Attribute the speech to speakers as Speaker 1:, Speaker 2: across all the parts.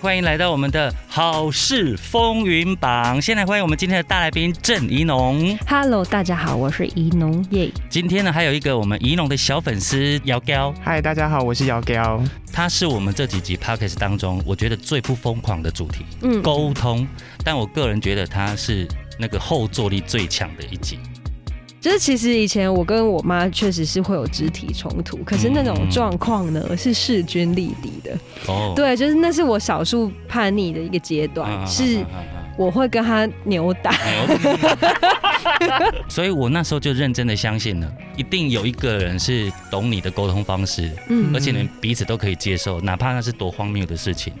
Speaker 1: 欢迎来到我们的好事风云榜。先来欢迎我们今天的大来宾郑怡农。
Speaker 2: Hello，大家好，我是怡农耶。
Speaker 1: 今天呢，还有一个我们怡农的小粉丝姚彪，
Speaker 3: 嗨，大家好，我是姚彪。
Speaker 1: 他是我们这几集 podcast 当中我觉得最不疯狂的主题
Speaker 2: 嗯，
Speaker 1: 沟通，但我个人觉得他是那个后坐力最强的一集。
Speaker 2: 就是其实以前我跟我妈确实是会有肢体冲突，可是那种状况呢是势均力敌的。
Speaker 1: 哦，
Speaker 2: 对，就是那是我少数叛逆的一个阶段，
Speaker 1: 啊
Speaker 2: 是我会跟她扭打。
Speaker 1: 所以我那时候就认真的相信了，一定有一个人是懂你的沟通方式，
Speaker 2: 嗯
Speaker 1: 而且你们彼此都可以接受，哪怕那是多荒谬的事情。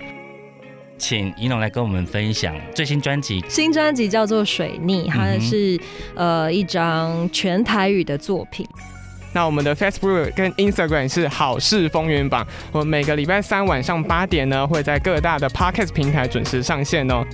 Speaker 1: 请怡农来跟我们分享最新专辑。
Speaker 2: 新专辑叫做《水逆》，它是、呃一张全台语的作品。
Speaker 3: 那我们的 Facebook 跟 Instagram 是好事风云榜，我们每个礼拜三晚上八点呢，会在各大的 Podcast 平台准时上线哦。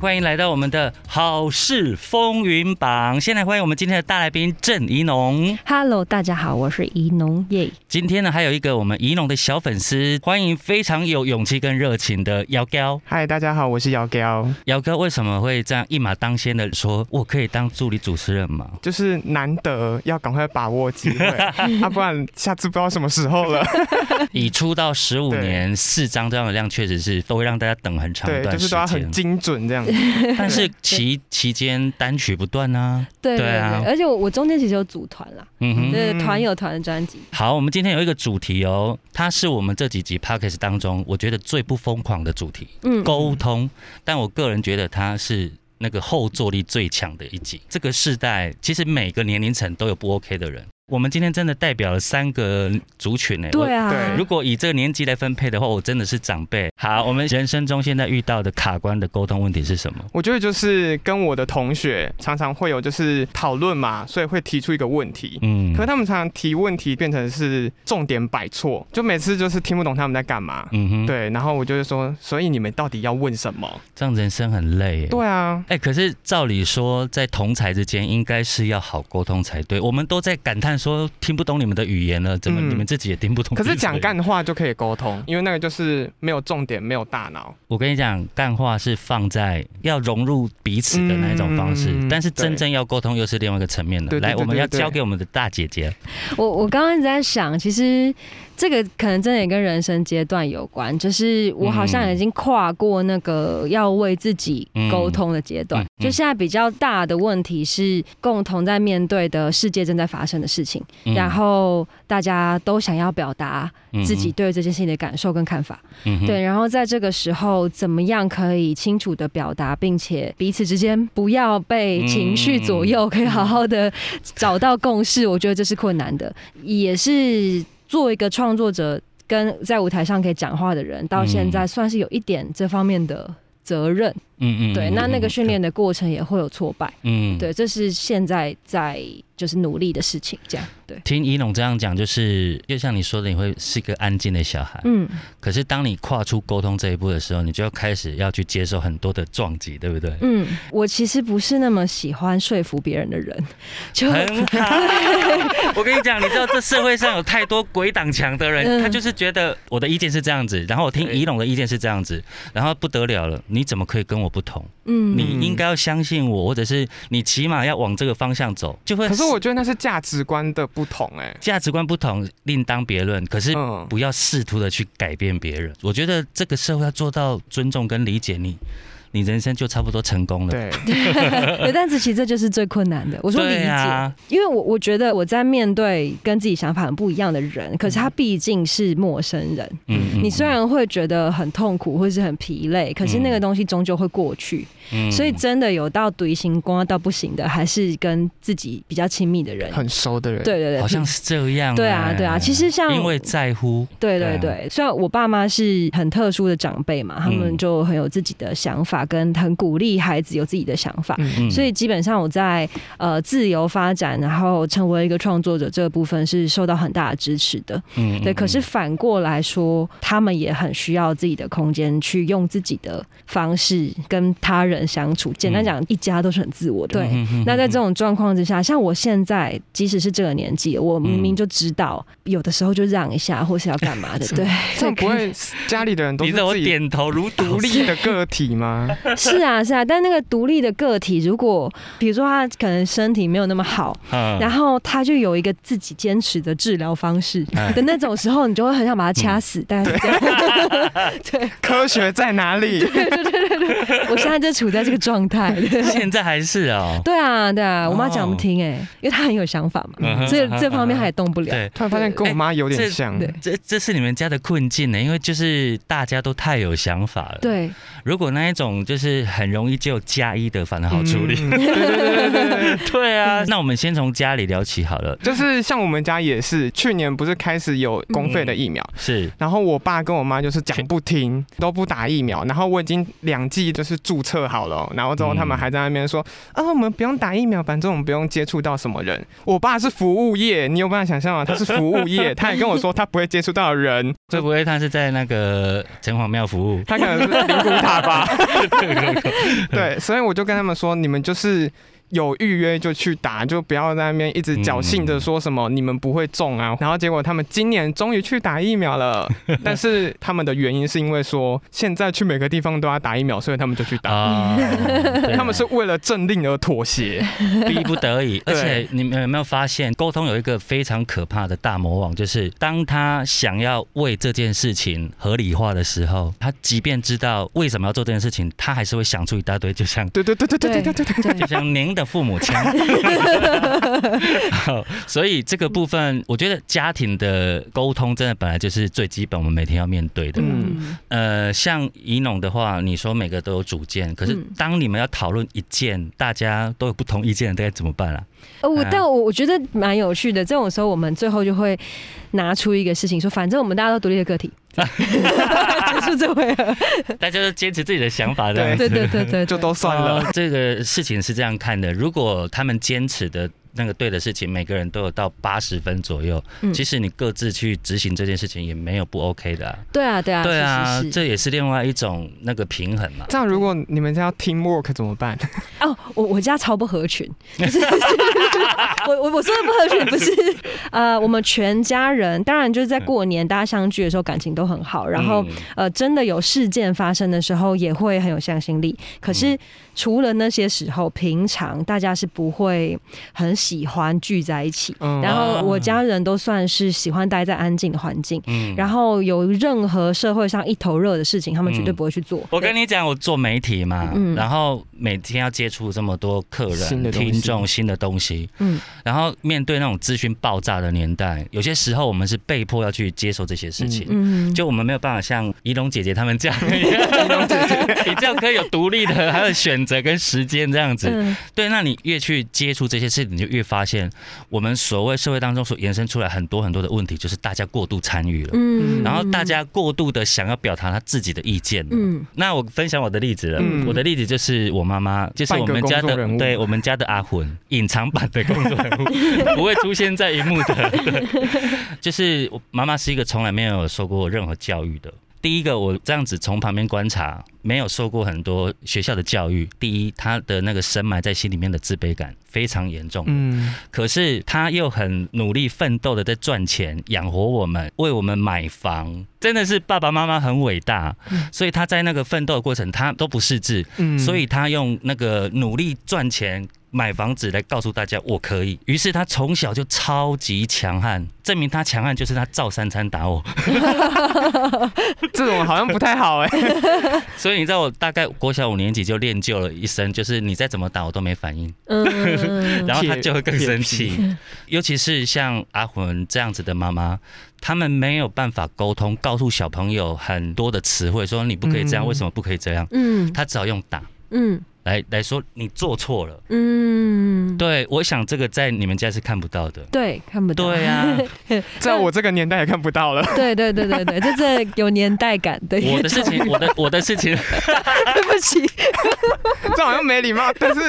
Speaker 1: 欢迎来到我们的好事风云榜。先来欢迎我们今天的大来宾郑怡农。
Speaker 2: Hello，大家好，我是怡农耶。
Speaker 1: 今天呢，还有一个我们怡农的小粉丝，欢迎非常有勇气跟热情的姚彪。
Speaker 3: 嗨，大家好，我是姚彪。
Speaker 1: 姚哥为什么会这样一马当先的说，我可以当助理主持人吗？
Speaker 3: 就是难得要赶快把握机会，啊，不然下次不知道什么时候了。
Speaker 1: 以出道十五年四张这样的量，确实是都会让大家等很长一
Speaker 3: 对，
Speaker 1: 段时
Speaker 3: 就是都要很。精准这样子。
Speaker 1: 但是期期间单曲不断啊，
Speaker 2: 对对
Speaker 1: 对啊
Speaker 2: 而且我我中间其实有组团啦，
Speaker 1: 嗯哼。
Speaker 2: 对，团有团的专辑。
Speaker 1: 好，我们今天有一个主题哦，它是我们这几集 podcast 当中我觉得最不疯狂的主题
Speaker 2: 嗯——
Speaker 1: 沟通。但我个人觉得它是那个后坐力最强的一集。这个世代其实每个年龄层都有不 OK 的人。我们今天真的代表了三个族群呢。
Speaker 2: 对啊，
Speaker 3: 对
Speaker 1: 如果以这个年纪来分配的话，我真的是长辈。好，我们人生中现在遇到的卡关的沟通问题是什么？
Speaker 3: 我觉得就是跟我的同学常常会有就是讨论嘛，所以会提出一个问题。
Speaker 1: 嗯
Speaker 3: 可是他们常常提问题变成是重点摆错，就每次就是听不懂他们在干嘛。
Speaker 1: 嗯哼，
Speaker 3: 对，然后我就会说，所以你们到底要问什么？
Speaker 1: 这样人生很累耶。
Speaker 3: 对啊，
Speaker 1: 哎、可是照理说，在同才之间应该是要好沟通才对。我们都在感叹说听不懂你们的语言了，怎么
Speaker 3: 嗯
Speaker 1: 你们自己也听不懂？
Speaker 3: 可是讲，干话就可以沟通，因为那个就是没有重点，没有大脑。
Speaker 1: 我跟你讲，干话是放在要融入彼此的那一种方式，
Speaker 3: 嗯
Speaker 1: 但是真正要沟通又是另外一个层面的。来，我们要交给我们的大姐姐。
Speaker 2: 我我刚刚一直在想，其实这个可能真的也跟人生阶段有关，就是我好像已经跨过那个要为自己沟通的阶段。
Speaker 1: 嗯嗯嗯
Speaker 2: 就现在比较大的问题是，共同在面对的世界正在发生的事情，
Speaker 1: 嗯。
Speaker 2: 然后大家都想要表达
Speaker 1: 嗯
Speaker 2: 自己对这件事情的感受跟看法。
Speaker 1: 嗯
Speaker 2: 对，然后在这个时候，怎么样可以清楚的表达，并且彼此之间不要被情绪左右，可以好好的找到共识，我觉得这是困难的，也是作为一个创作者跟在舞台上可以讲话的人，到现在算是有一点这方面的责任。
Speaker 1: 嗯嗯
Speaker 2: 对，那那个训，练的过程也会有挫败。
Speaker 1: 嗯，
Speaker 2: 对，这是现在在就是努力的事情，这样。对。
Speaker 1: 听怡农这样讲，就是就像你说的，你会是一个安静的小孩。
Speaker 2: 嗯，
Speaker 1: 可是当你跨出沟通这一步的时候，你就要开始要去接受很多的撞击，对不对？
Speaker 2: 嗯，我其实不是那么喜欢说服别人的人，就
Speaker 1: 很好，我跟你讲，你知道这社会上有太多鬼挡墙的人，
Speaker 2: 嗯
Speaker 1: 他就是觉得我的意见是这样子，然后我听
Speaker 3: 对
Speaker 1: 怡龙的意见是这样子，然后不得了了，你怎么可以跟我不同？
Speaker 2: 嗯
Speaker 1: 你应该要相信我，或者是你起码要往这个方向走，就会。
Speaker 3: 可是我觉得那是价值观的不同、哎，
Speaker 1: 价值观不同另当别论，可是
Speaker 3: 嗯，
Speaker 1: 不要试图的去改变别人。我觉得这个社会要做到尊重跟理解你，你人生就差不多成功了。
Speaker 3: 对，
Speaker 2: 对，但是其实这就是最困难的。我说理解，
Speaker 1: 啊，
Speaker 2: 因为我我觉得我在面对跟自己想法很不一样的人，可是他毕竟是陌生人。
Speaker 1: 嗯
Speaker 2: 你虽然会觉得很痛苦或是很疲累，可是那个东西终究会过去。
Speaker 1: 嗯
Speaker 2: 所以真的有到独行光到不行的，还是跟自己比较亲密的人。
Speaker 3: 很熟的人，
Speaker 2: 对对对，
Speaker 1: 好像是这样、
Speaker 2: 对啊
Speaker 1: 哎
Speaker 2: 对啊其实像
Speaker 1: 因为在乎，
Speaker 2: 对
Speaker 1: 对啊
Speaker 2: 对对，虽然我爸妈是很特殊的长辈嘛，他们
Speaker 1: 嗯
Speaker 2: 就很有自己的想法法，跟很鼓励孩子有自己的想法。
Speaker 3: 嗯
Speaker 1: 嗯
Speaker 2: 所以基本上我在呃自由发展，然后成为一个创作者这个部分是受到很大的支持的。
Speaker 1: 嗯
Speaker 2: 对，可是反过来说，他们也很需要自己的空间，去用自己的方式跟他人相处。简单讲，一家都是很自我的。对，
Speaker 1: 嗯
Speaker 2: 那在这种状况之下，像我现在，即使是这个年纪，我明明就知道，有的时候就让一下，或是要干嘛的。对，
Speaker 3: 这样不会家里的人都是自己
Speaker 1: 点头如
Speaker 3: 独立的个体吗？
Speaker 2: 是啊，是啊。但那个独立的个体，如果比如说他可能身体没有那么好，
Speaker 1: 嗯
Speaker 2: 然后他就有一个自己坚持的治疗方式
Speaker 1: 哎
Speaker 2: 的那种时候，你就会很想把他掐死。大概是这样。对，
Speaker 3: 科学在哪里对对对对？
Speaker 2: 我现在就处在这个状态。
Speaker 1: 现在还是哦，
Speaker 2: 对啊，对啊，我妈讲不
Speaker 1: 哦
Speaker 2: 听哎、因为她很有想法嘛，
Speaker 1: 嗯哼
Speaker 2: 所以这方面她也动不了。
Speaker 1: 对。
Speaker 3: 突然发现跟我妈有点像。
Speaker 2: 对
Speaker 1: 这这是你们家的困境呢，因为就是大家都太有想法了。，
Speaker 2: 对，
Speaker 1: 如果那一种就是很容易就加一的，反而好处理。
Speaker 3: 嗯对对对对对对。
Speaker 1: 对啊，那我们先从家里聊起好了。
Speaker 3: 就是像我们家也是，去年不是开始有公费的疫苗，
Speaker 1: 是，
Speaker 3: 然后我爸跟我妈就是讲不听，都不打疫苗，然后我已经两剂就是注册好了，然后之后他们还在那边说，啊，我们不用打疫苗，反正我们不用接触到什么人。我爸是服务业，你有办法想象吗？他是服务业，他也跟我说他不会接触到人，
Speaker 1: 会不会他是在那个城隍庙服务？
Speaker 3: 他可能是灵骨塔吧。对，所以我就跟他们说，你们就是。有预约就去打，就不要在那边一直侥幸的说什么你们不会中啊。然后结果他们今年终于去打疫苗了，但是他们的原因是因为说现在去每个地方都要打疫苗，所以他们就去打。他们是为了政令而妥协。
Speaker 1: 逼不得已，而且你们有没有发现，沟通有一个非常可怕的大魔王，就是当他想要为这件事情合理化的时候，他即便知道为什么要做这件事情，他还是会想出一大堆，就像
Speaker 3: 对对对对对对对对。
Speaker 1: 就像您的父母亲。好，所以这个部分，我觉得家庭的沟通真的本来就是最基本，我们每天要面对的。
Speaker 2: 嗯，
Speaker 1: 呃，像怡农的话，你说每个都有主见，可是
Speaker 2: 嗯
Speaker 1: 当你们要讨论一件大家都有不同意见的，该怎么办啊？
Speaker 2: 呃我
Speaker 1: 啊
Speaker 2: 但我我觉得蛮有趣的。这种时候，我们最后就会拿出一个事情，说反正我们大家都独立的个体，结束这回合。
Speaker 1: 大家都坚持自己的想法的。
Speaker 2: 对对对对，
Speaker 3: 就都算了。
Speaker 1: 呃这个事情是这样看的，如果他们坚持的那个对的事情，每个人都有到八十分左右，
Speaker 2: 嗯
Speaker 1: 其实你各自去执行这件事情也没有不 OK 的、啊。
Speaker 2: 对啊对啊
Speaker 1: 对啊
Speaker 2: 是是，是
Speaker 1: 这也是另外一种那个平衡嘛。
Speaker 3: 这样，如果你们家要 team work 怎么办？
Speaker 2: 哦，我我家超不合群，就 是我我我说的不合群不是 呃，我们全家人当然就是在过年大家相聚的时候感情都很好，然后
Speaker 1: 嗯
Speaker 2: 呃真的有事件发生的时候也会很有向心力。可是除了那些时候，平常大家是不会很喜欢聚在一起。
Speaker 3: 嗯。
Speaker 2: 然后我家人都算是喜欢待在安静的环境，
Speaker 1: 嗯。
Speaker 2: 然后有任何社会上一头热的事情，他们绝对不会去做。
Speaker 1: 我跟你讲，我做媒体嘛，
Speaker 2: 嗯。
Speaker 1: 然后每天要接触这么多客人、
Speaker 3: 新的
Speaker 1: 听众、新的东西，
Speaker 2: 嗯。
Speaker 1: 然后面对那种资讯爆炸的年代，有些时候我们是被迫要去接受这些事情。
Speaker 2: 嗯，
Speaker 1: 就我们没有办法像怡龙姐姐他们这样，怡龙姐姐，你这样可以有独立的，还有选择跟时间这样子。
Speaker 2: 嗯
Speaker 1: 对，那你越去接触这些事，你就越发现，我们所谓社会当中所延伸出来很多很多的问题，就是大家过度参与了，
Speaker 2: 嗯
Speaker 1: 然后大家过度的想要表达他自己的意见了。
Speaker 2: 嗯
Speaker 1: 那我分享我的例子了，
Speaker 3: 嗯
Speaker 1: 我的例子就是我妈妈，就是我们家的，对我们家的阿魂，隐藏版的工作人物，不会出现在荧幕的。对，就是我妈妈是一个从来没有受过任何教育的。第一个，我这样子从旁边观察，没有受过很多学校的教育。第一，他的那个深埋在心里面的自卑感非常严重。
Speaker 3: 嗯，
Speaker 1: 可是他又很努力奋斗的在赚钱，养活我们，为我们买房，真的是爸爸妈妈很伟大。所以他在那个奋斗的过程，他都不识字，
Speaker 3: 嗯
Speaker 1: 所以他用那个努力赚钱。买房子来告诉大家我可以，于是他从小就超级强悍，证明他强悍就是他照三餐打我。
Speaker 3: 这种好像不太好哎。
Speaker 1: 所以你知道我大概国小五年级就练就了一身，就是你再怎么打我都没反应。
Speaker 2: 嗯
Speaker 1: 然后他就会更生气。尤其是像阿魂这样子的妈妈，他们没有办法沟通，告诉小朋友很多的词汇，说你不可以这样，
Speaker 3: 嗯
Speaker 1: 为什么不可以这样？
Speaker 2: 嗯
Speaker 1: 他只好用打。
Speaker 2: 嗯
Speaker 1: 来来说你做错了。
Speaker 2: 嗯，
Speaker 1: 对，我想这个在你们家是看不到的。
Speaker 2: 对，看不到。
Speaker 1: 对啊，
Speaker 3: 在我这个年代也看不到了。
Speaker 2: 对对对对对，这这有年代感。对，
Speaker 1: 我的事情，我的我的事情，
Speaker 2: 对不起，
Speaker 3: 这好像没礼貌，但是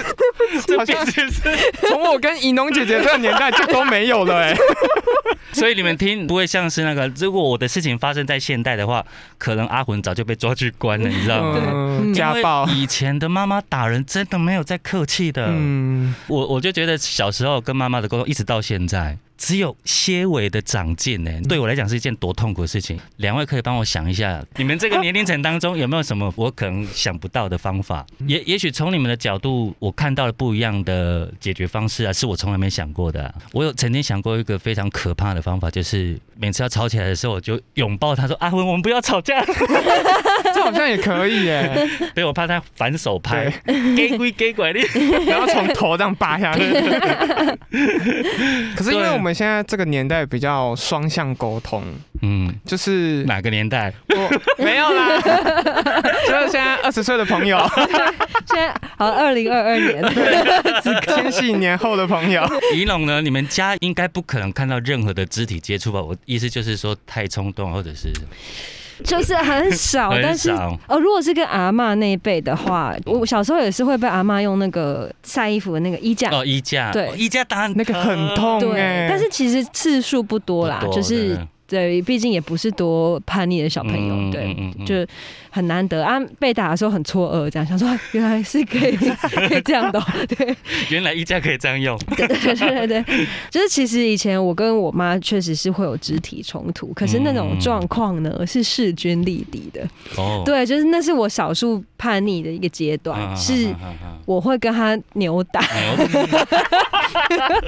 Speaker 3: 这好像
Speaker 1: 是
Speaker 3: 从我跟怡农姐姐这个年代就都没有了哎。
Speaker 1: 所以你们听不会像是那个，如果我的事情发生在现代的话，可能阿魂早就被抓去关了，你知道吗？
Speaker 3: 嗯，家暴。
Speaker 1: 以前的妈妈打人真的没有在客气的。嗯，我我就觉得小时候跟妈妈的沟通，一直到现在。只有些微的长进呢，对我来讲是一件多痛苦的事情。两位可以帮我想一下，你们这个年龄层当中有没有什么我可能想不到的方法？也也许从你们的角度，我看到了不一样的解决方式啊，是我从来没想过的。我有曾经想过一个非常可怕的方法，就是每次要吵起来的时候，我就拥抱他说：“阿文，我们不要吵架。”
Speaker 3: 这好像也可以耶。
Speaker 1: 对，我怕他反手拍，给鬼给拐的，
Speaker 3: 然后从头这样扒下去。可是因为我们。现在这个年代比较双向沟通，嗯，就是
Speaker 1: 哪个年代？
Speaker 3: 我没有啦，就是现在二十岁的朋友，
Speaker 2: 现在好二零二二年，
Speaker 3: 千禧年后的朋友。
Speaker 1: 仪龙呢？你们家应该不可能看到任何的肢体接触吧？我意思就是说太冲动，或者是。
Speaker 2: 就是很少，但是哦，如果是跟阿妈那一辈的话，我小时候也是会被阿妈用那个晒衣服的那个衣架。
Speaker 1: 哦，衣架。
Speaker 2: 对，
Speaker 1: 衣架当然
Speaker 3: 那个很痛
Speaker 2: 对，但是其实次数不多啦，就是。对，毕竟也不是多叛逆的小朋友，对，就很难得啊。被打的时候很错愕，这样想说原来是可以可以这样的，对，
Speaker 1: 原来衣架可以这样用，
Speaker 2: 对对对对，就是其实以前我跟我妈确实是会有肢体冲突，可是那种状况呢是势均力敌的，哦，对，就是那是我少数叛逆的一个阶段，是我会跟他扭打，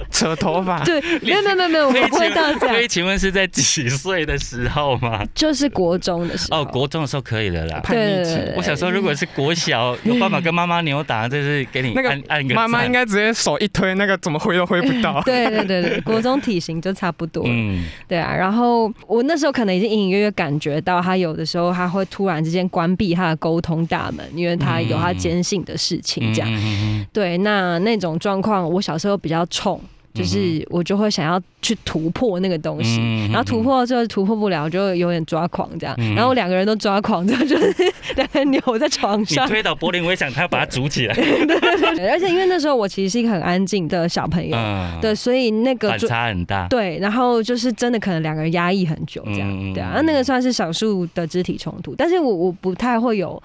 Speaker 3: 扯头发，
Speaker 2: 对，没有没有没有，我不会到这样。
Speaker 1: 可以请问是在几？岁的时候吗？
Speaker 2: 就是国中的时候。哦，
Speaker 1: 国中的时候可以了啦。
Speaker 2: 对，
Speaker 1: 我想说，如果是国小，有办法跟妈妈扭打，就是给你那个按个。
Speaker 3: 妈妈应该直接手一推，那个怎么挥都挥不到。
Speaker 2: 对对对对，国中体型就差不多。嗯，对啊。然后我那时候可能已经隐隐约约感觉到，他有的时候他会突然之间关闭他的沟通大门，因为他有他坚信的事情这样。对，那那种状况，我小时候比较冲。就是我就会想要去突破那个东西，然后突破之后突破不了，就有点抓狂这样。然后两个人都抓狂，这样就是 两个人扭在床上。
Speaker 1: 你推倒柏林围墙，他要把它组起来。
Speaker 2: 对对对。而且因为那时候我其实是一个很安静的小朋友，对，所以那个
Speaker 1: 反差很大。
Speaker 2: 对，然后就是真的可能两个人压抑很久这样，对啊。那那个算是少数的肢体冲突，但是我我不太会有。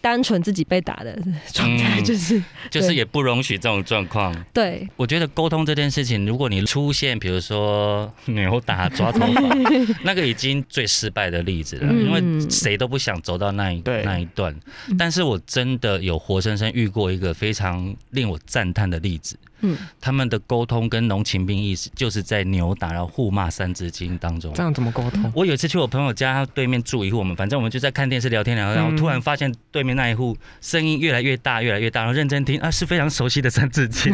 Speaker 2: 单纯自己被打的状态，就是
Speaker 1: 就是也不容许这种状况。
Speaker 2: 对，
Speaker 1: 我觉得沟通这件事情，如果你出现，比如说扭打、抓头发，那个已经最失败的例子了，因为谁都不想走到那一那一段。但是我真的有活生生遇过一个非常令我赞叹的例子。嗯，他们的沟通跟浓情并意是就是在扭打，然后互骂《三字经》当中。
Speaker 3: 这样怎么沟通？
Speaker 1: 我有一次去我朋友家，他对面住一户，我们反正我们就在看电视聊天聊，然后突然发现对面那一户声音越来越大，越来越大，然后认真听啊，是非常熟悉的《三字经》，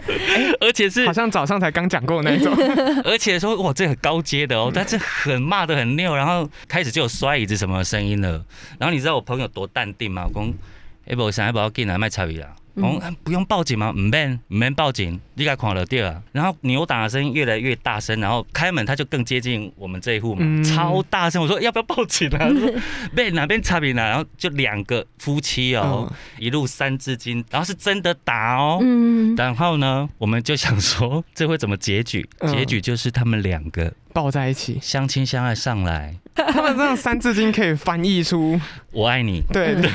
Speaker 1: 而且是
Speaker 3: 好像早上才刚讲过那种，
Speaker 1: 而且说哇，这很高阶的哦，但是很骂的很溜，然后开始就有摔椅子什么声音了。然后你知道我朋友多淡定吗？我讲，哎不，想要不要进来卖茶米啦？哦，不用报警吗？唔免，唔免报警，你该狂了掉啊！然后扭打的声音越来越大声，然后开门他就更接近我们这一户嘛，超大声！我说要不要报警啊？被哪边差别呢？然后就两个夫妻哦，一路三字经，然后是真的打哦。嗯，然后呢，我们就想说这会怎么结局？结局就是他们两个
Speaker 3: 抱在一起，
Speaker 1: 相亲相爱上来。
Speaker 3: 他们这样三字经可以翻译出“
Speaker 1: 我爱你”，
Speaker 3: 对对。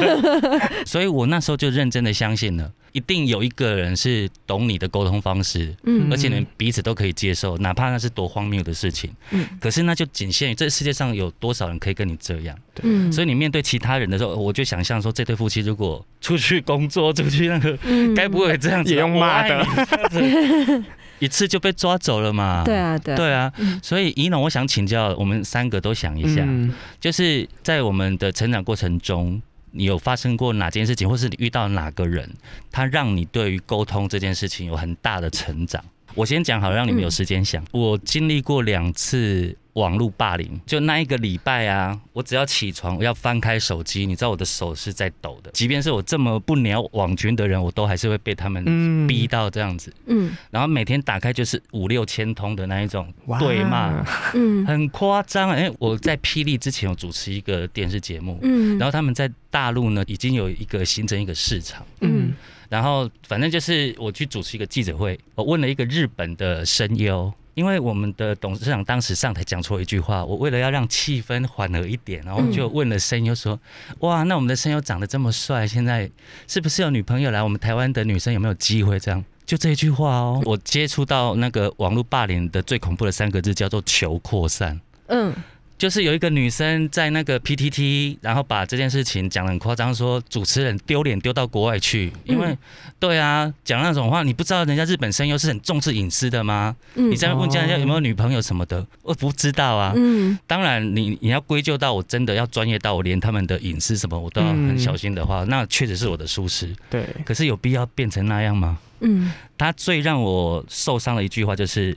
Speaker 1: 所以我那时候就认真的相信了，一定有一个人是懂你的沟通方式，嗯，而且呢彼此都可以接受，哪怕那是多荒谬的事情，嗯。可是那就仅限于这世界上有多少人可以跟你这样，对。所以你面对其他人的时候，我就想象说，这对夫妻如果出去工作，出去那个，该不会这样子
Speaker 3: 也用骂的？
Speaker 1: 一次就被抓走了嘛？
Speaker 2: 对啊，对，
Speaker 1: 对啊。所以怡农，我想请教我们三个都想一下，就是在我们的成长过程中，你有发生过哪件事情，或是你遇到哪个人，他让你对于沟通这件事情有很大的成长？我先讲好，让你们有时间想。我经历过两次网络霸凌。就那一个礼拜啊，我只要起床，我要翻开手机，你知道我的手是在抖的。即便是我这么不鸟网军的人，我都还是会被他们
Speaker 3: 嗯
Speaker 1: 逼到这样子。
Speaker 2: 嗯
Speaker 1: 然后每天打开就是五六千通的那一种
Speaker 3: 哇
Speaker 1: 对骂，
Speaker 2: 嗯
Speaker 1: 很夸张。哎，我在霹雳之前有主持一个电视节目，
Speaker 2: 嗯，
Speaker 1: 然后他们在大陆呢已经有一个形成一个市场。
Speaker 3: 嗯
Speaker 1: 然后反正就是我去主持一个记者会，我问了一个日本的声优，因为我们的董事长当时上台讲错一句话，我为了要让气氛缓和一点，然后就问了声优说：“哇，那我们的声优长得这么帅，现在是不是有女朋友来？我们台湾的女生有没有机会？”这样就这一句话哦，我接触到那个网络霸凌的最恐怖的三个字叫做求扩散。
Speaker 2: 嗯
Speaker 1: 就是有一个女生在那个 PTT，然后把这件事情讲得很夸张，说主持人丢脸丢到国外去，因为、
Speaker 2: 嗯
Speaker 1: 对啊，讲那种话，你不知道人家日本声优是很重视隐私的吗？
Speaker 2: 嗯
Speaker 1: 你在问人家有没有女朋友什么的，我不知道啊。
Speaker 2: 嗯
Speaker 1: 当然你，你要归咎到我真的要专业到我连他们的隐私什么我都要很小心的话，那确实是我的疏失。
Speaker 3: 对，
Speaker 1: 可是有必要变成那样吗？
Speaker 2: 嗯
Speaker 1: 他最让我受伤的一句话就是，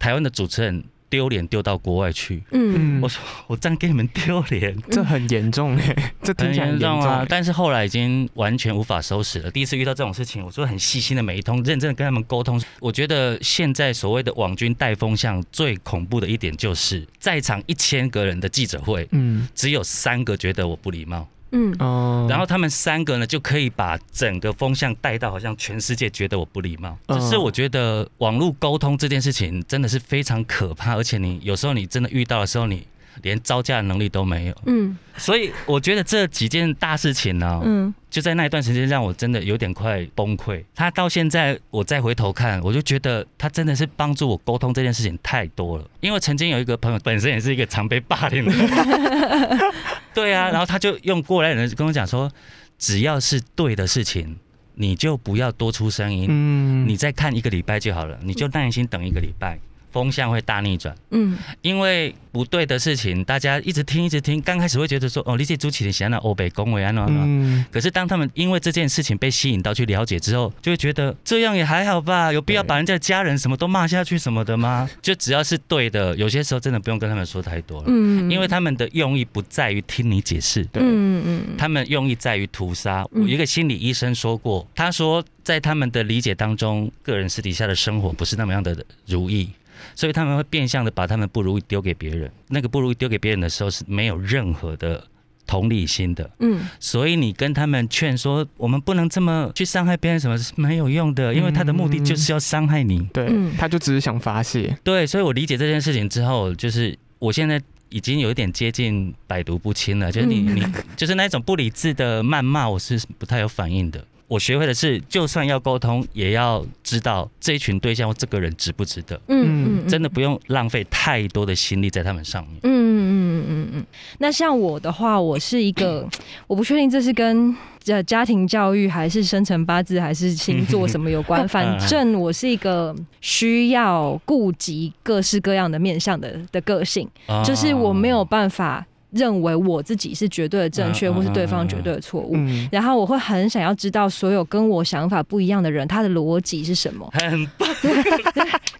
Speaker 1: 台湾的主持人丢脸丢到国外去。
Speaker 2: 嗯
Speaker 1: 我说我这样给你们丢脸，
Speaker 3: 这很严重哎，这听
Speaker 1: 很严重啊！
Speaker 3: 欸
Speaker 1: 但是后来已经完全无法收拾了。第一次遇到这种事情，我说很细心的每一通，认真的跟他们沟通。我觉得现在所谓的网军带风向最恐怖的一点，就是在场一千个人的记者会，
Speaker 3: 嗯
Speaker 1: 只有三个觉得我不礼貌，
Speaker 2: 嗯
Speaker 3: 哦，
Speaker 1: 然后他们三个呢就可以把整个风向带到好像全世界觉得我不礼貌。
Speaker 3: 嗯
Speaker 1: 只是我觉得网络沟通这件事情真的是非常可怕，而且你有时候你真的遇到的时候，你连招架的能力都没有。
Speaker 2: 嗯
Speaker 1: 所以我觉得这几件大事情呢、
Speaker 2: 嗯
Speaker 1: 就在那一段时间让我真的有点快崩溃。他到现在我再回头看，我就觉得他真的是帮助我沟通这件事情太多了。因为曾经有一个朋友本身也是一个常被霸凌的人，对啊，然后他就用过来人跟我讲说，只要是对的事情，你就不要多出声音，
Speaker 3: 嗯
Speaker 1: 你再看一个礼拜就好了，你就耐心等一个礼拜。风向会大逆转，
Speaker 2: 嗯。
Speaker 1: 因为不对的事情，大家一直听一直听，刚开始会觉得说，哦，你这主持人想那欧北恭维安诺
Speaker 3: 嗯。
Speaker 1: 可是当他们因为这件事情被吸引到去了解之后，就会觉得这样也还好吧，有必要把人家的家人什么都骂下去什么的吗？就只要是对的，有些时候真的不用跟他们说太多了，
Speaker 2: 嗯。
Speaker 1: 因为他们的用意不在于听你解释。
Speaker 3: 对
Speaker 2: 嗯嗯。
Speaker 1: 他们用意在于屠杀。
Speaker 2: 嗯。
Speaker 1: 我一个心理医生说过，他说在他们的理解当中，个人私底下的生活不是那么样的如意，所以他们会变相的把他们不如意丢给别人。那个不如意丢给别人的时候是没有任何的同理心的。
Speaker 2: 嗯
Speaker 1: 所以你跟他们劝说，我们不能这么去伤害别人，什么是没有用的，因为他的目的就是要伤害你。
Speaker 3: 对
Speaker 2: 嗯，
Speaker 3: 他就只是想发泄，
Speaker 1: 对，所以我理解这件事情之后，就是我现在已经有一点接近百毒不侵了，就是你
Speaker 2: 嗯
Speaker 1: 你就是那种不理智的谩骂，我是不太有反应的。我学会的是，就算要沟通，也要知道这一群对象或这个人值不值得，
Speaker 2: 嗯嗯，
Speaker 1: 真的不用浪费太多的心力在他们上面。
Speaker 2: 嗯嗯嗯嗯嗯，那像我的话，我是一个，我不确定这是跟呃家庭教育还是生辰八字还是星座什么有关，反正我是一个需要顾及各式各样的面向的的个性，就是我没有办法认为我自己是绝对的正确，或是对方绝对的错误。
Speaker 3: 嗯。
Speaker 2: 然后我会很想要知道所有跟我想法不一样的人，他的逻辑是什么。
Speaker 1: 很棒，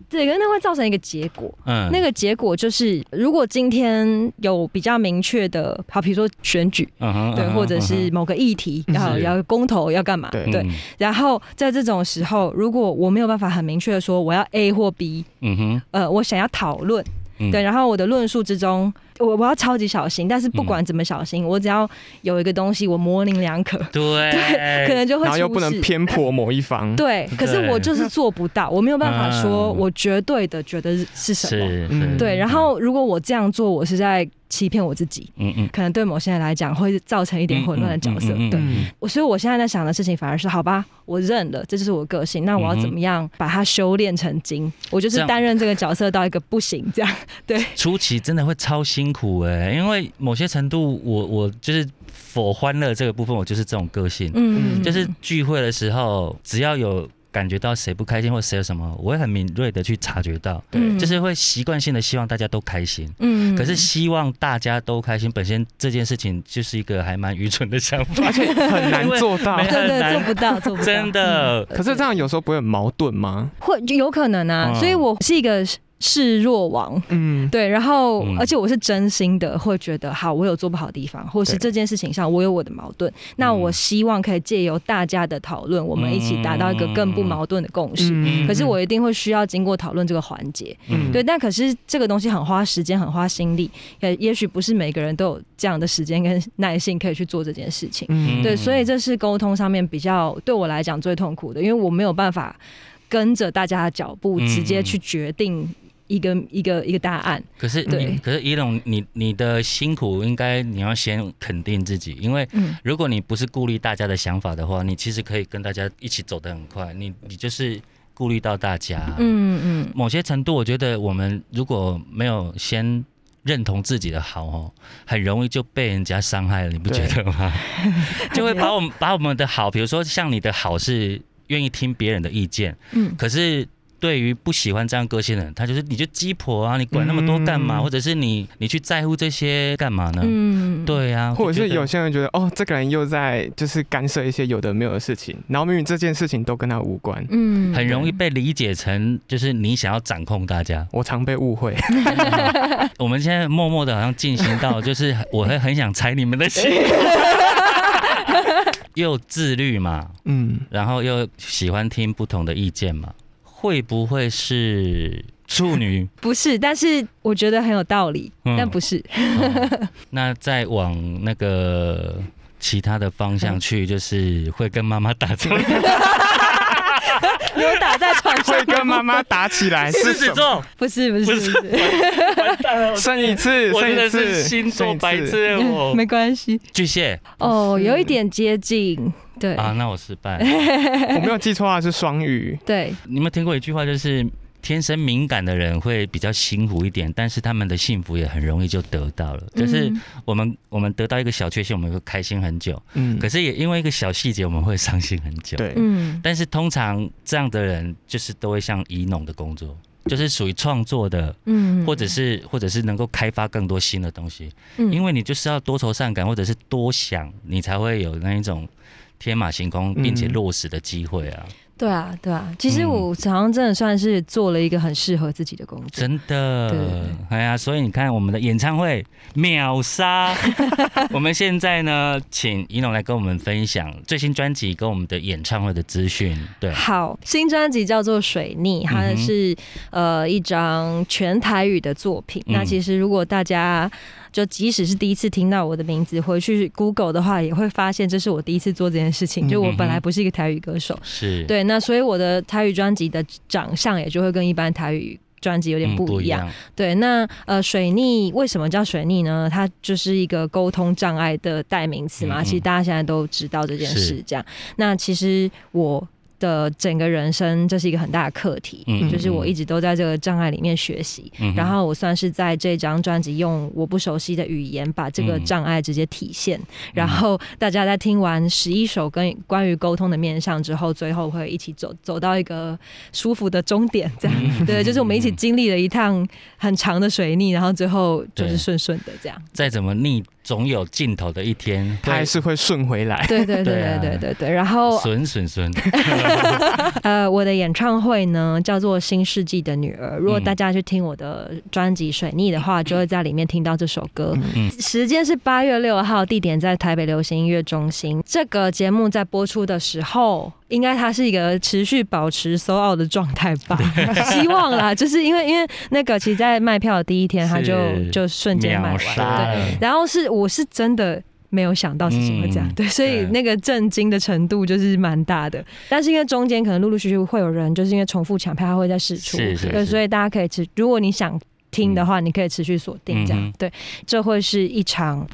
Speaker 2: 对，可是那会造成一个结果，
Speaker 1: 嗯。
Speaker 2: 那个结果就是，如果今天有比较明确的，好，比如说选举，对，或者是某个议题然
Speaker 1: 后
Speaker 2: 要公投要干嘛，
Speaker 3: 对。
Speaker 2: 然后在这种时候，如果我没有办法很明确的说我要 A 或 B，
Speaker 1: 嗯哼，
Speaker 2: 呃，我想要讨论，
Speaker 1: 嗯。
Speaker 2: 对，然后我的论述之中，我我要超级小心，但是不管怎么小心，我只要有一个东西我模棱两可，
Speaker 1: 对，
Speaker 2: 可能就会
Speaker 3: 然后又不能偏颇某一方，
Speaker 2: 对，可是我就是做不到，我没有办法说
Speaker 1: 嗯
Speaker 2: 我绝对的觉得是什么。
Speaker 3: 嗯
Speaker 2: 对，然后如果我这样做，我是在欺骗我自己，
Speaker 1: 嗯嗯，
Speaker 2: 可能对某些人来讲会造成一点混乱的角色。对，
Speaker 3: 嗯
Speaker 2: 我所以我现在在想的事情反而是，好吧，我认了，这就是我个性，那我要怎么样把它修炼成精？我就是担任这个角色到一个不行这样。对，
Speaker 1: 初期真的会超辛苦哎、因为某些程度我，我就是否欢乐这个部分，我就是这种个性，
Speaker 2: 嗯，
Speaker 1: 就是聚会的时候，只要有感觉到谁不开心或谁有什么，我会很敏锐的去察觉到，
Speaker 2: 对
Speaker 1: 就是会习惯性的希望大家都开心。
Speaker 2: 嗯。
Speaker 1: 可是希望大家都开心，本身这件事情就是一个还蛮愚蠢的想法，
Speaker 3: 而且很难做到。
Speaker 1: 很难。
Speaker 2: 做不到，做不到，
Speaker 1: 真的。
Speaker 3: 可是这样有时候不会很矛盾吗？
Speaker 2: 会就有可能啊，
Speaker 1: 嗯。
Speaker 2: 所以我是一个示弱王。
Speaker 3: 嗯，
Speaker 2: 对，然后、
Speaker 1: 嗯。
Speaker 2: 而且我是真心的会觉得，好，我有做不好的地方，或是这件事情上我有我的矛盾，那我希望可以借由大家的讨论，我们一起达到一个更不矛盾的共识。
Speaker 3: 嗯。
Speaker 2: 可是我一定会需要经过讨论这个环节，
Speaker 3: 嗯。
Speaker 2: 对，但可是这个东西很花时间，很花心力，也也许不是每个人都有这样的时间跟耐性可以去做这件事情。
Speaker 3: 嗯。
Speaker 2: 对，所以这是沟通上面比较对我来讲最痛苦的，因为我没有办法跟着大家的脚步
Speaker 1: 嗯。
Speaker 2: 直接去决定一个一个一个答案。
Speaker 1: 可是
Speaker 2: 对
Speaker 1: 你，可是一龙，你你的辛苦应该你要先肯定自己，因为
Speaker 2: 嗯
Speaker 1: 如果你不是顾虑大家的想法的话，你其实可以跟大家一起走得很快。你你就是顾虑到大家，
Speaker 2: 嗯嗯，
Speaker 1: 某些程度，我觉得我们如果没有先认同自己的好哦，很容易就被人家伤害了，你不觉得吗？就会把我们把我们的好，比如说像你的好是愿意听别人的意见，
Speaker 2: 嗯
Speaker 1: 可是。对于不喜欢这样个性的人，他就是你就鸡婆啊，你管那么多干嘛？
Speaker 3: 嗯
Speaker 1: 或者是你你去在乎这些干嘛呢？
Speaker 2: 嗯，
Speaker 1: 对啊，
Speaker 3: 或者是有些人觉得，哦，这个人又在就是干涉一些有的没有的事情，然后明明这件事情都跟他无关。
Speaker 2: 嗯
Speaker 1: 很容易被理解成就是你想要掌控大家。
Speaker 3: 我常被误会，
Speaker 1: 我们现在默默的好像进行到，就是我会很想踩你们的 心，又自律嘛，
Speaker 3: 嗯，
Speaker 1: 然后又喜欢听不同的意见嘛，会不会是处女？
Speaker 2: 不是，但是我觉得很有道理，
Speaker 1: 嗯
Speaker 2: 但不是。
Speaker 1: 哦 那再往那个其他的方向去，就是会跟妈妈打仗。
Speaker 2: 有打在床上
Speaker 3: 妈妈打起来，
Speaker 1: 狮子座，
Speaker 2: 不是不是不
Speaker 1: 不是。
Speaker 2: 是，
Speaker 3: 生一次，
Speaker 1: 我真
Speaker 3: 一次，
Speaker 1: 是星座白痴我。
Speaker 2: 没关系。
Speaker 1: 巨蟹。
Speaker 2: 哦，有一点接近，对。
Speaker 1: 啊，那我失败。
Speaker 3: 我没有记错的话是双鱼，
Speaker 2: 对，
Speaker 1: 你有没有听过一句话，就是天生敏感的人会比较辛苦一点，但是他们的幸福也很容易就得到了。就是
Speaker 2: 嗯
Speaker 1: 我们我们得到一个小确幸，我们会开心很久，
Speaker 3: 嗯，
Speaker 1: 可是也因为一个小细节，我们会伤心很久。
Speaker 3: 对，
Speaker 2: 嗯。
Speaker 1: 但是通常这样的人，就是都会像怡农的工作，就是属于创作的，
Speaker 2: 嗯。
Speaker 1: 或者是或者是能够开发更多新的东西。
Speaker 2: 嗯。
Speaker 1: 因为你就是要多愁善感，或者是多想，你才会有那一种天马行空并且
Speaker 3: 嗯
Speaker 1: 落实的机会啊！
Speaker 2: 对啊对啊，其实
Speaker 1: 嗯
Speaker 2: 我好像真的算是做了一个很适合自己的工作。
Speaker 1: 真的
Speaker 2: 对，
Speaker 1: 哎呀，所以你看我们的演唱会秒杀。我们现在呢，请一龙来跟我们分享最新专辑跟我们的演唱会的资讯。对，
Speaker 2: 好，新专辑叫做《水逆》，它是、呃一张全台语的作品。
Speaker 1: 嗯
Speaker 2: 那其实如果大家就即使是第一次听到我的名字，回去 Google 的话，也会发现这是我第一次做这件事情。
Speaker 3: 嗯
Speaker 2: 就我本来不是一个台语歌手，
Speaker 1: 是，
Speaker 2: 对，那所以我的台语专辑的长相也就会跟一般台语。专辑有点
Speaker 1: 嗯
Speaker 2: 不一样，对，那呃，水逆为什么叫水逆呢？它就是一个沟通障碍的代名词嘛。
Speaker 1: 嗯嗯
Speaker 2: 其实大家现在都知道这件事，这样。那其实我的整个人生，这是一个很大的课题，
Speaker 1: 嗯
Speaker 2: 就是我一直都在这个障碍里面学习。
Speaker 1: 嗯
Speaker 2: 然后我算是在这张专辑用我不熟悉的语言把这个
Speaker 1: 嗯。
Speaker 2: 障碍直接体现，然后大家在听完十一首跟关于沟通的面向之后，最后会一起走走到一个舒服的终点，这样、
Speaker 1: 嗯。
Speaker 2: 对，就是我们一起经历了一趟很长的水逆，然后最后就是顺顺的这样。
Speaker 1: 再怎么逆，总有尽头的一天，
Speaker 3: 他还是会顺回来。
Speaker 2: 对对对
Speaker 1: 对啊。
Speaker 2: 对对对对，然后
Speaker 1: 损损损，
Speaker 2: 呃，我的演唱会呢叫做《新世纪的女儿》。如果
Speaker 1: 嗯
Speaker 2: 大家去听我的专辑《水逆》的话，就会在里面听到这首歌。
Speaker 1: 嗯
Speaker 2: 时间是八月六号，地点在台北流行音乐中心。这个节目在播出的时候，应该它是一个持续保持 so out 的状态吧？希望啦，就是因为因为那个，其实，在卖票的第一天，它就就瞬间卖
Speaker 1: 秒
Speaker 2: 完。
Speaker 1: 了，
Speaker 2: 然后是我是真的。没有想到事情会这样，
Speaker 1: 嗯
Speaker 2: 对，所以那个震惊的程度就是蛮大的。但是因为中间可能陆陆续续会有人，就是因为重复抢票，他会在试出，对，
Speaker 1: 是是是。
Speaker 2: 所以大家可以持，如果你想听的话，你可以持续锁定这样，
Speaker 1: 嗯
Speaker 2: 对，这会是一场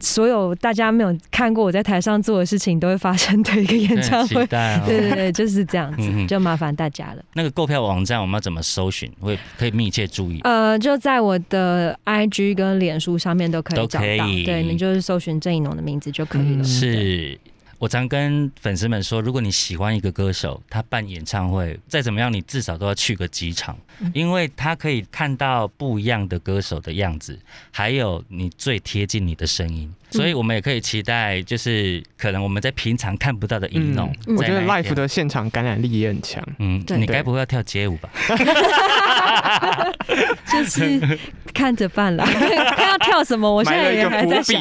Speaker 2: 所有大家没有看过我在台上做的事情都会发生的一个演唱会。对对对，就是这样子，
Speaker 1: 嗯
Speaker 2: 就麻烦大家了。
Speaker 1: 那个购票网站我们要怎么搜寻？会可以密切注意。
Speaker 2: 呃，就在我的 IG 跟脸书上面都可以
Speaker 1: 都
Speaker 2: 找到，
Speaker 1: 可以
Speaker 2: 对你就是搜寻郑一农的名字就可以了。
Speaker 3: 嗯
Speaker 1: 是我常跟粉丝们说，如果你喜欢一个歌手，他办演唱会，再怎么样，你至少都要去个几场，
Speaker 2: 嗯
Speaker 1: 因为他可以看到不一样的歌手的样子，还有你最贴近你的声音。所以我们也可以期待，就是可能我们在平常看不到的音弄、
Speaker 2: 嗯
Speaker 3: 我觉得 life 的现场感染力也很强。
Speaker 1: 嗯，你该不会要跳街舞吧？
Speaker 2: 就是看着办了，看要跳什么，我现在也还在想。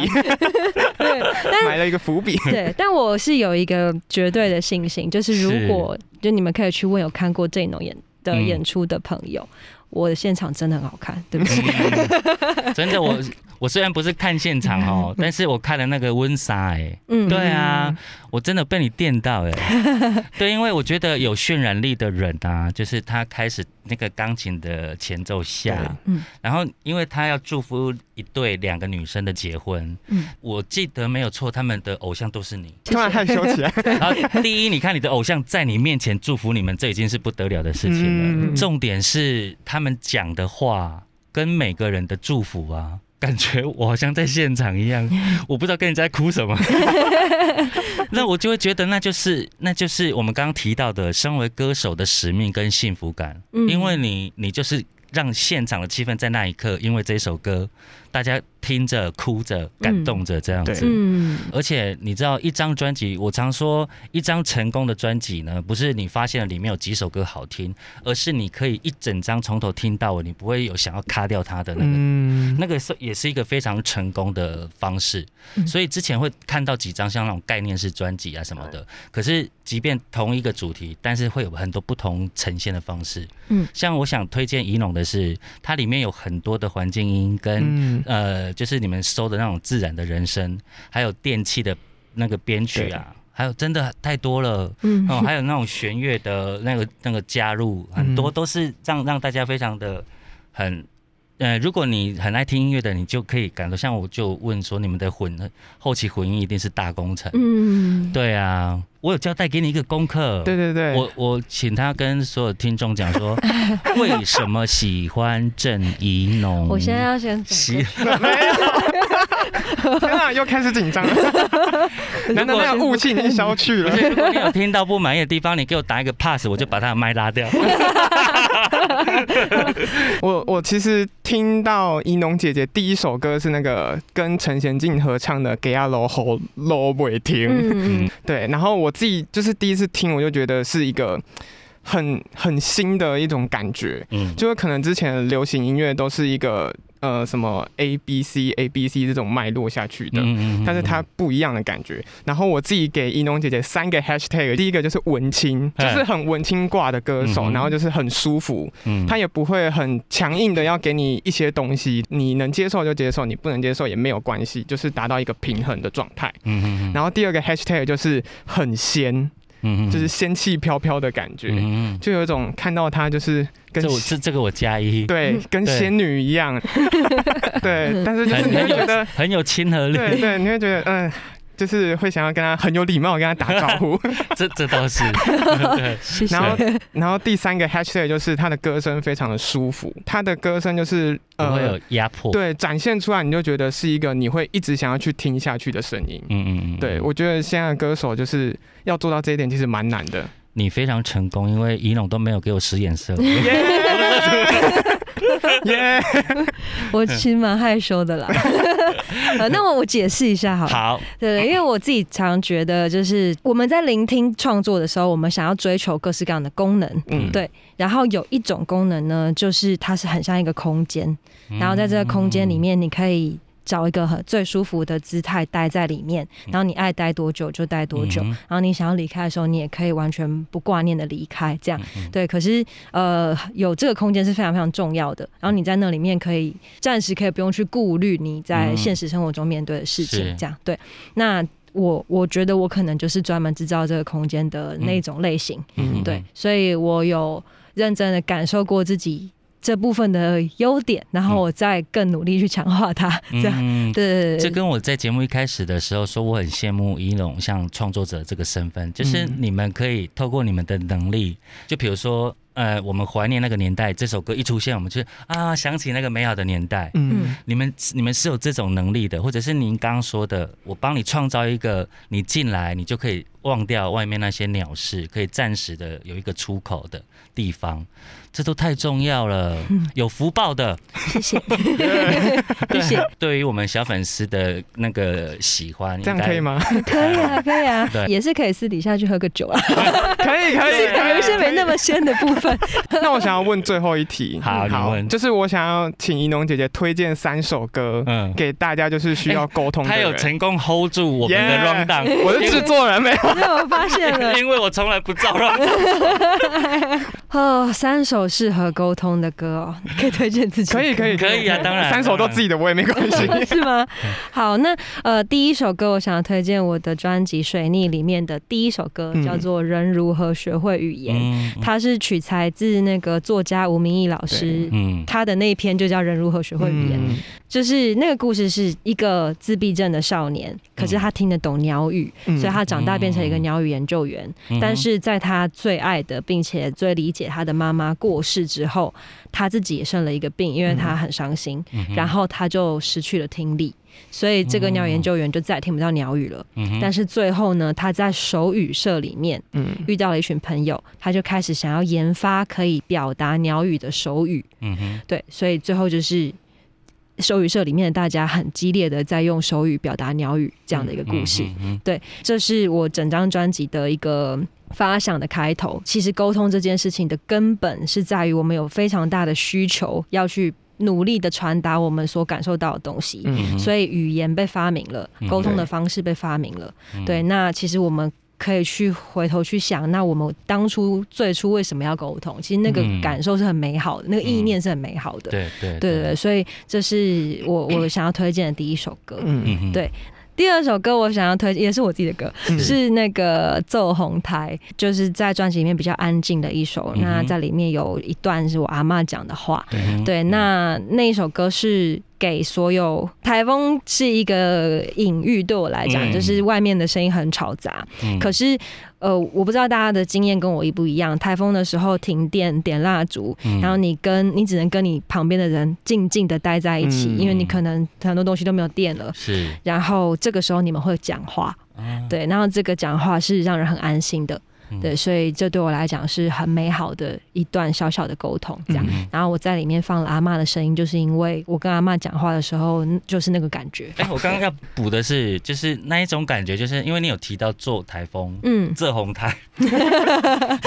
Speaker 2: 对，
Speaker 3: 埋 了一个伏笔。
Speaker 2: 对，但我是有一个绝对的信心，就是如果就你们可以去问有看过这种演的演出的朋友。我的现场真的很好看，对不起。
Speaker 1: 真的，我我虽然不是看现场 哦，但是我看了那个温莎，哎，嗯，对啊，我真的被你电到，哎，对，因为我觉得有渲染力的人啊，就是他开始。那个钢琴的前奏下，嗯，然后因为他要祝福一对两个女生的结婚，嗯，我记得没有错，他们的偶像都是你，
Speaker 3: 突然害羞起来。
Speaker 1: 然后第一，你看你的偶像在你面前祝福你们，这已经是不得了的事情了。重点是他们讲的话跟每个人的祝福啊。感觉我好像在现场一样，我不知道跟你在哭什么，那我就会觉得那就是那就是我们刚刚提到的，身为歌手的使命跟幸福感，因为你你就是让现场的气氛在那一刻，因为这首歌。大家听着、哭着、感动着，这样子。嗯，而且你知道，一张专辑，我常说，一张成功的专辑呢，不是你发现了里面有几首歌好听，而是你可以一整张从头听到尾，你不会有想要卡掉它的那个，那个是也是一个非常成功的方式。所以之前会看到几张像那种概念式专辑啊什么的，可是即便同一个主题，但是会有很多不同呈现的方式。嗯，像我想推荐怡农的是，它里面有很多的环境音跟。呃，就是你们收的那种自然的人声，还有电器的那个编曲啊，还有真的太多了，嗯，哦，还有那种弦乐的那个那个加入，很多都是让让大家非常的很。呃，如果你很爱听音乐的，你就可以感受。像我就问说，你们的混后期混音一定是大工程。嗯，对啊，我有交代给你一个功课。
Speaker 3: 对对对，
Speaker 1: 我我请他跟所有听众讲说，为什么喜欢郑怡农？
Speaker 2: 我现在要先喜，
Speaker 3: 没有，天啊，又开始紧张了。难道那个雾气已经消去了？
Speaker 1: 如果你有听到不满意的地方，你给我打一个 pass，我就把他的麦拉掉。
Speaker 3: 我我其实听到怡农姐姐第一首歌是那个跟陈贤进合唱的《给阿罗喉罗伟听》，嗯，对，然后我自己就是第一次听，我就觉得是一个很很新的一种感觉，嗯，就是可能之前流行音乐都是一个。呃，什么 A B C A B C 这种脉络下去的，但是它不一样的感觉。然后我自己给一农姐姐三个 hashtag，第一个就是文青，就是很文青挂的歌手，然后就是很舒服，他也不会很强硬的要给你一些东西，你能接受就接受，你不能接受也没有关系，就是达到一个平衡的状态。嗯嗯然后第二个 hashtag 就是很仙。嗯，就是仙气飘飘的感觉，就有一种看到他就是跟
Speaker 1: 这这个我加一，
Speaker 3: 对，跟仙女一样，对，但是就是你会觉得
Speaker 1: 很有亲和力，
Speaker 3: 对对，你会觉得嗯。就是会想要跟他很有礼貌跟他打招呼，
Speaker 1: 这这倒是。
Speaker 3: 然后然后第三个 hashtag 就是他的歌声非常的舒服，他的歌声就是
Speaker 1: 呃会有压迫，
Speaker 3: 对，展现出来你就觉得是一个你会一直想要去听下去的声音。嗯嗯嗯。对，我觉得现在歌手就是要做到这一点，其实蛮难的。
Speaker 1: 你非常成功，因为怡龙都没有给我使眼色。
Speaker 2: 耶，我其实蛮害羞的啦。那我我解释一下好。
Speaker 1: 好，
Speaker 2: 对，因为我自己常觉得，就是我们在聆听创作的时候，我们想要追求各式各样的功能，嗯，对。然后有一种功能呢，就是它是很像一个空间，然后在这个空间里面，你可以。找一个很最舒服的姿态待在里面，然后你爱待多久就待多久，然后你想要离开的时候，你也可以完全不挂念的离开，这样对。可是呃，有这个空间是非常非常重要的。然后你在那里面可以暂时可以不用去顾虑你在现实生活中面对的事情，这样对。那我我觉得我可能就是专门制造这个空间的那种类型，嗯对。所以我有认真的感受过自己。这部分的优点，然后我再更努力去强化它。这样，对。
Speaker 1: 这跟我在节目一开始的时候说，我很羡慕一龙像创作者这个身份，就是你们可以透过你们的能力，就比如说。呃，我们怀念那个年代，这首歌一出现，我们就啊想起那个美好的年代。嗯，你们你们是有这种能力的，或者是您刚刚说的，我帮你创造一个，你进来你就可以忘掉外面那些鸟事，可以暂时的有一个出口的地方，这都太重要了。有福报的，
Speaker 2: 谢谢，谢谢，
Speaker 1: 对于我们小粉丝的那个喜欢，
Speaker 3: 这样可以吗？
Speaker 2: 可以啊，可以啊
Speaker 1: 对，
Speaker 2: 也是可以私底下去喝个酒啊，
Speaker 3: 可以可以，
Speaker 2: 有一些没那么鲜的部分。
Speaker 3: 那我想要问最后一题，
Speaker 1: 好你问。
Speaker 3: 就是我想要请怡农姐姐推荐三首歌，
Speaker 1: 嗯。
Speaker 3: 给大家就是需要沟通的
Speaker 1: 他有。成功 hold 住我们的 round down，
Speaker 3: 我是制作人没有。
Speaker 2: 没有发现了
Speaker 1: 因为我从来不造 round down。
Speaker 2: 哦，三首适合沟通的歌哦，你 可以推荐自己。
Speaker 3: 可以可以
Speaker 1: 可以啊当然
Speaker 3: 三首都自己的我也没关系。
Speaker 2: 是吗？好，那呃，第一首歌我想要推荐我的专辑《水逆》里面的第一首歌，
Speaker 3: 嗯
Speaker 2: 叫做《人如何学会语言》，
Speaker 1: 嗯
Speaker 2: 它是取材自那个作家吴明义老师。
Speaker 1: 嗯
Speaker 2: 他的那一篇就叫《人如何学会语言》，
Speaker 3: 嗯
Speaker 2: 就是那个故事是一个自闭症的少年，可是他听得懂鸟语，
Speaker 3: 嗯。
Speaker 2: 所以他长大变成一个鸟语研究员。
Speaker 1: 嗯
Speaker 2: 但是在他最爱的并且最理解他的妈妈过世之后，他自己也生了一个病，因为他很伤心，
Speaker 1: 嗯
Speaker 2: 然后他就失去了听力。所以这个鸟研究员就再也听不到鸟语了。
Speaker 1: 嗯
Speaker 2: 但是最后呢，他在手语社里面
Speaker 3: 嗯。
Speaker 2: 遇到了一群朋友，他就开始想要研发可以表达鸟语的手语。
Speaker 1: 嗯
Speaker 2: 对，所以最后就是手语社里面的大家很激烈的在用手语表达鸟语这样的一个故事。
Speaker 1: 嗯
Speaker 2: 对，这是我整张专辑的一个发想的开头。其实沟通这件事情的根本是在于我们有非常大的需求要去努力的传达我们所感受到的东西。
Speaker 3: 嗯
Speaker 2: 所以语言被发明了，
Speaker 1: 嗯
Speaker 2: 沟通的方式被发明了。
Speaker 1: 嗯
Speaker 2: 对，那其实我们可以去回头去想，那我们当初最初为什么要沟通？其实那个
Speaker 1: 嗯
Speaker 2: 感受是很美好的，那个意念是很美好的。
Speaker 1: 对对
Speaker 2: 对对对，所以这是我我想要推荐的第一首歌。
Speaker 3: 嗯
Speaker 1: 嗯
Speaker 2: 对第二首歌我想要推荐，也是我自己的歌，
Speaker 3: 嗯。
Speaker 2: 是那个《奏红台》，就是在专辑里面比较安静的一首。
Speaker 1: 嗯
Speaker 2: 那在里面有一段是我阿妈讲的话，
Speaker 1: 对。
Speaker 2: 对，那那一首歌是给所有台风是一个隐喻，对我来讲，
Speaker 1: 嗯。
Speaker 2: 就是外面的声音很吵杂，
Speaker 1: 嗯。
Speaker 2: 可是。呃，我不知道大家的经验跟我一不一样。台风的时候停电点蜡烛，
Speaker 1: 嗯。
Speaker 2: 然后你跟你只能跟你旁边的人静静的待在一起，
Speaker 3: 嗯。
Speaker 2: 因为你可能很多东西都没有电了。
Speaker 1: 是。
Speaker 2: 然后这个时候你们会讲话，
Speaker 1: 啊
Speaker 2: 对，然后这个讲话是让人很安心的，
Speaker 1: 嗯。
Speaker 2: 对，所以这对我来讲是很美好的一段小小的沟通，这样。
Speaker 1: 嗯。
Speaker 2: 然后我在里面放了阿嬷的声音，就是因为我跟阿嬷讲话的时候，就是那个感觉。
Speaker 1: 哎，我刚刚要补的是，就是那一种感觉，就是因为你有提到做台风，
Speaker 2: 嗯，
Speaker 1: 这红台，你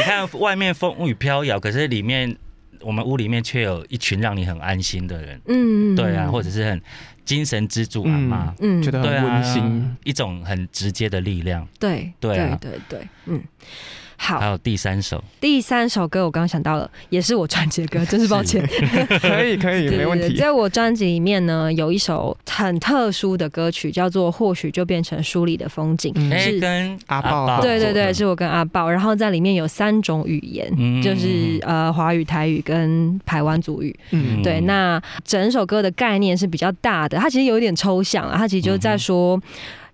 Speaker 1: 看外面风雨飘摇，可是里面我们屋里面却有一群让你很安心的人，
Speaker 2: 嗯，
Speaker 1: 对啊，或者是很精神支柱阿妈，
Speaker 2: 嗯
Speaker 3: 觉得很温馨。
Speaker 1: 一种很直接的力量。
Speaker 2: 对
Speaker 1: 对啊
Speaker 2: 对对对，嗯。好
Speaker 1: 还，有第三首，
Speaker 2: 第三首歌我刚刚想到了，也是我专辑的歌，真是抱歉。
Speaker 3: 可以可以，没问题。
Speaker 2: 在我专辑里面呢，有一首很特殊的歌曲，叫做《或许就变成书里的风景》。是
Speaker 1: 跟
Speaker 3: 阿豹
Speaker 2: 对对对，是我跟阿豹，然后在里面有三种语言，
Speaker 1: 嗯
Speaker 2: 就是呃华语、台语跟台湾族语。
Speaker 3: 嗯
Speaker 2: 对，那整首歌的概念是比较大的，它其实有一点抽象啊，它其实就是在说。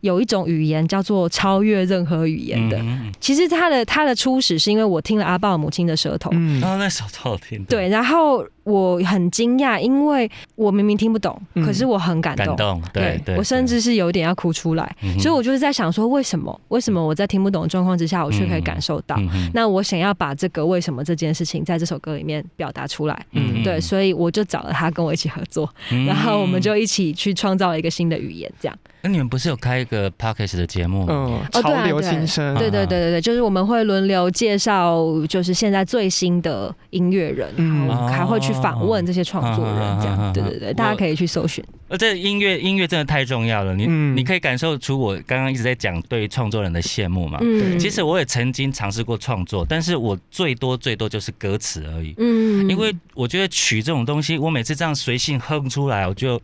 Speaker 2: 有一种语言叫做超越任何语言的。
Speaker 1: 嗯
Speaker 2: 其实它的它的初始是因为我听了阿豹母亲的舌头，
Speaker 3: 嗯。
Speaker 1: 哦，那首超好听的，
Speaker 2: 对，然后我很惊讶，因为我明明听不懂，
Speaker 3: 嗯
Speaker 2: 可是我很感动。
Speaker 1: 感动，对对，
Speaker 2: 我甚至是有点要哭出来，所以我就是在想说，为什么？为什么我在听不懂的状况之下，我却可以感受到？
Speaker 1: 嗯
Speaker 2: 那我想要把这个为什么这件事情在这首歌里面表达出来，
Speaker 3: 嗯
Speaker 2: 对，所以我就找了他跟我一起合作，
Speaker 1: 嗯
Speaker 2: 然后我们就一起去创造了一个新的语言，这样。
Speaker 1: 那你们不是有开一个 podcast 的节目？
Speaker 3: 嗯，
Speaker 2: 哦对
Speaker 3: 潮流
Speaker 2: 啊对
Speaker 3: 新生，
Speaker 2: 对对对对对，就是我们会轮流介绍，就是现在最新的音乐人，
Speaker 3: 嗯
Speaker 2: 还会去访问这些创作人，这样。对对对，大家可以去搜寻。
Speaker 1: 呃，这音乐音乐真的太重要了，你、你可以感受出我刚刚一直在讲对于创作人的羡慕嘛。
Speaker 2: 嗯
Speaker 1: 其实我也曾经尝试过创作，但是我最多最多就是歌词而已。
Speaker 2: 嗯
Speaker 1: 因为我觉得曲这种东西，我每次这样随性哼出来，我就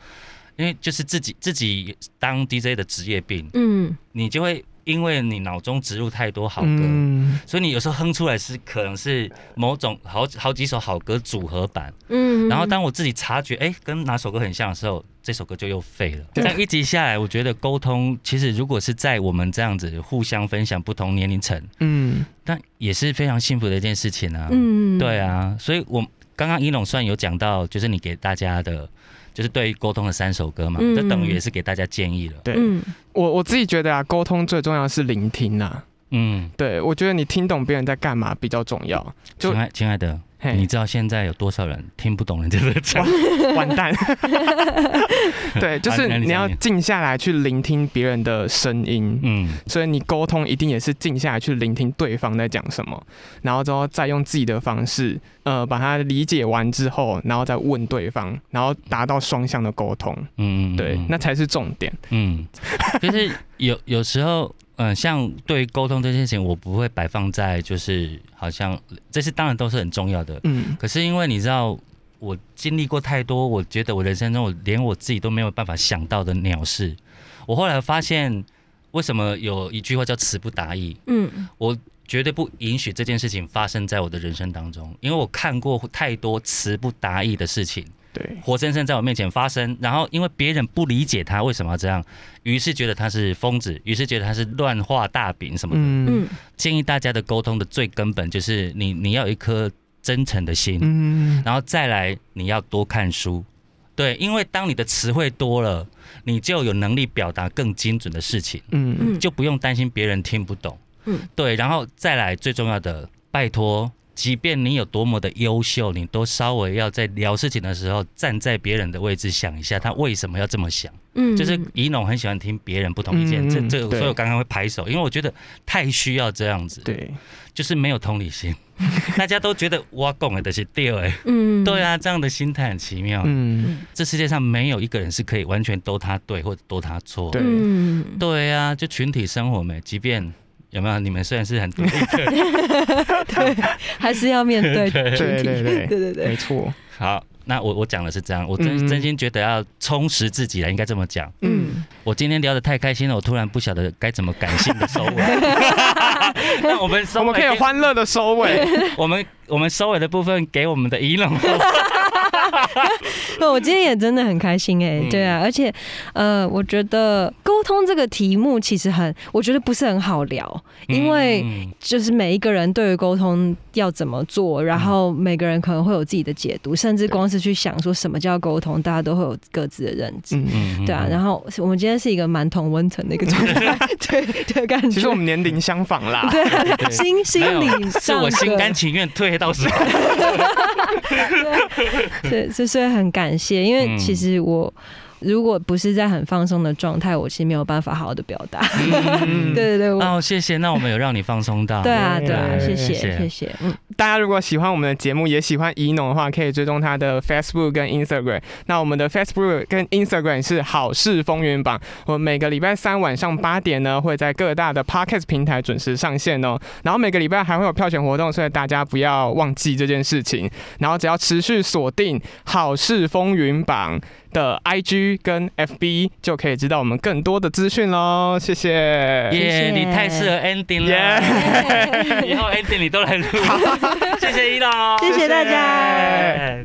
Speaker 1: 因为就是自己自己当 DJ 的职业病，
Speaker 2: 嗯
Speaker 1: 你就会因为你脑中植入太多好歌，
Speaker 3: 嗯。
Speaker 1: 所以你有时候哼出来是可能是某种好好几首好歌组合版，
Speaker 2: 嗯。
Speaker 1: 然后当我自己察觉，哎、跟哪首歌很像的时候，这首歌就又废了。这
Speaker 3: 对
Speaker 1: 样一集下来，我觉得沟通其实如果是在我们这样子互相分享不同年龄层，
Speaker 3: 嗯。
Speaker 1: 但也是非常幸福的一件事情啊。
Speaker 2: 嗯。
Speaker 1: 对啊，所以我刚刚一龙算有讲到，就是你给大家的，就是对于沟通的三首歌嘛，
Speaker 2: 嗯
Speaker 1: 等于也是给大家建议了。
Speaker 3: 对
Speaker 2: 嗯
Speaker 3: 我我自己觉得啊，沟通最重要是聆听啊。
Speaker 1: 嗯，
Speaker 3: 对我觉得你听懂别人在干嘛比较重要。就
Speaker 1: 亲爱亲爱的，
Speaker 3: 嘿
Speaker 1: 你知道现在有多少人听不懂人家的讲？
Speaker 3: 完蛋。对，就是
Speaker 1: 啊你
Speaker 3: 你要静下来去聆听别人的声音。
Speaker 1: 嗯
Speaker 3: 所以你沟通一定也是静下来去聆听对方在讲什么，然后之后再用自己的方式，呃，把它理解完之后，然后再问对方，然后达到双向的沟通。
Speaker 1: 嗯，
Speaker 3: 对那才是重点。
Speaker 1: 嗯，就是有有时候，嗯、像对于沟通这件事情，我不会摆放在就是好像这些当然都是很重要的，
Speaker 3: 嗯
Speaker 1: 可是因为你知道。我经历过太多，我觉得我人生中我连我自己都没有办法想到的鸟事。我后来发现，为什么有一句话叫“词不达意”，
Speaker 2: 嗯
Speaker 1: 我绝对不允许这件事情发生在我的人生当中，因为我看过太多词不达意的事情，
Speaker 3: 对，
Speaker 1: 活生生在我面前发生。然后因为别人不理解他为什么要这样，于是觉得他是疯子，于是觉得他是乱画大饼什么的。
Speaker 3: 嗯
Speaker 2: 嗯
Speaker 1: 建议大家的沟通的最根本就是你你要有一颗真诚的心，
Speaker 3: 嗯
Speaker 1: 然后再来你要多看书。对，因为当你的词汇多了，你就有能力表达更精准的事情。
Speaker 3: 嗯
Speaker 2: 嗯，
Speaker 1: 就不用担心别人听不懂。
Speaker 2: 嗯
Speaker 1: 对，然后再来最重要的，拜托，即便你有多么的优秀，你都稍微要在聊事情的时候，站在别人的位置想一下，他为什么要这么想。
Speaker 2: 嗯。
Speaker 1: 就是怡农很喜欢听别人不同意见，
Speaker 3: 嗯嗯
Speaker 1: 这这个，所以我刚刚会拍手，因为我觉得太需要这样子，
Speaker 3: 对，
Speaker 1: 就是没有同理心，大家都觉得我讲的都是对哎，
Speaker 2: 嗯。
Speaker 1: 对啊，这样的心态很奇妙。
Speaker 3: 嗯。
Speaker 1: 这世界上没有一个人是可以完全都他对或者都他错。
Speaker 3: 对。
Speaker 2: 嗯。
Speaker 1: 对啊，就群体生活没，即便有没有你们虽然是很独立的人，
Speaker 2: 还是要面对
Speaker 1: 对
Speaker 2: 群体，
Speaker 3: 对对
Speaker 2: 对对对
Speaker 3: 没错。
Speaker 1: 好，那我我讲的是这样，我真、
Speaker 3: 嗯
Speaker 1: 真心觉得要充实自己了，应该这么讲。
Speaker 2: 嗯
Speaker 1: 我今天聊得太开心了，我突然不晓得该怎么感性的收尾。那我们收
Speaker 3: 我们可以
Speaker 1: 给
Speaker 3: 欢乐的收尾。
Speaker 1: 我们我们收尾的部分给我们的仪龙。
Speaker 2: 那 我今天也真的很开心哎、
Speaker 1: 嗯
Speaker 2: 对啊，而且呃，我觉得沟通这个题目其实很，我觉得不是很好聊，因为
Speaker 1: 嗯
Speaker 2: 就是每一个人对于沟通要怎么做，然后每个人可能会有自己的解读，甚至光是去想说什么叫沟通，大家都会有各自的认知。对啊，然后我们今天是一个蛮同温层的一个状态，对对感觉。
Speaker 3: 其实我们年龄相仿啦。
Speaker 2: 对
Speaker 1: 对
Speaker 2: 心心理
Speaker 1: 是我心甘情愿退到时候。
Speaker 2: 对，所以很感谢，因为
Speaker 1: 嗯。
Speaker 2: 其实我如果不是在很放松的状态，我其实没有办法好好的表达。
Speaker 3: 嗯
Speaker 2: 对对 对，
Speaker 1: 哦，谢谢，那我们有让你放松到。
Speaker 2: 对啊，对啊，
Speaker 3: 对
Speaker 2: 谢谢，
Speaker 1: 谢谢
Speaker 2: 谢谢，嗯，
Speaker 3: 大家如果喜欢我们的节目，也喜欢怡农的话，可以追踪他的 Facebook 跟 Instagram。那我们的 Facebook 跟 Instagram 是好事风云榜，我们每个礼拜三晚上八点呢，会在各大的 Podcast 平台准时上线哦。然后每个礼拜还会有票选活动，所以大家不要忘记这件事情。然后只要持续锁定好事风云榜的 IG 跟 FB，就可以知道我们更多的资讯喽。谢谢。
Speaker 1: 耶
Speaker 2: 谢谢
Speaker 1: 你太适合 ending 了
Speaker 3: 耶
Speaker 1: 以后 ending 你都来录。谢谢伊朗，
Speaker 2: 谢谢大家。
Speaker 1: 哎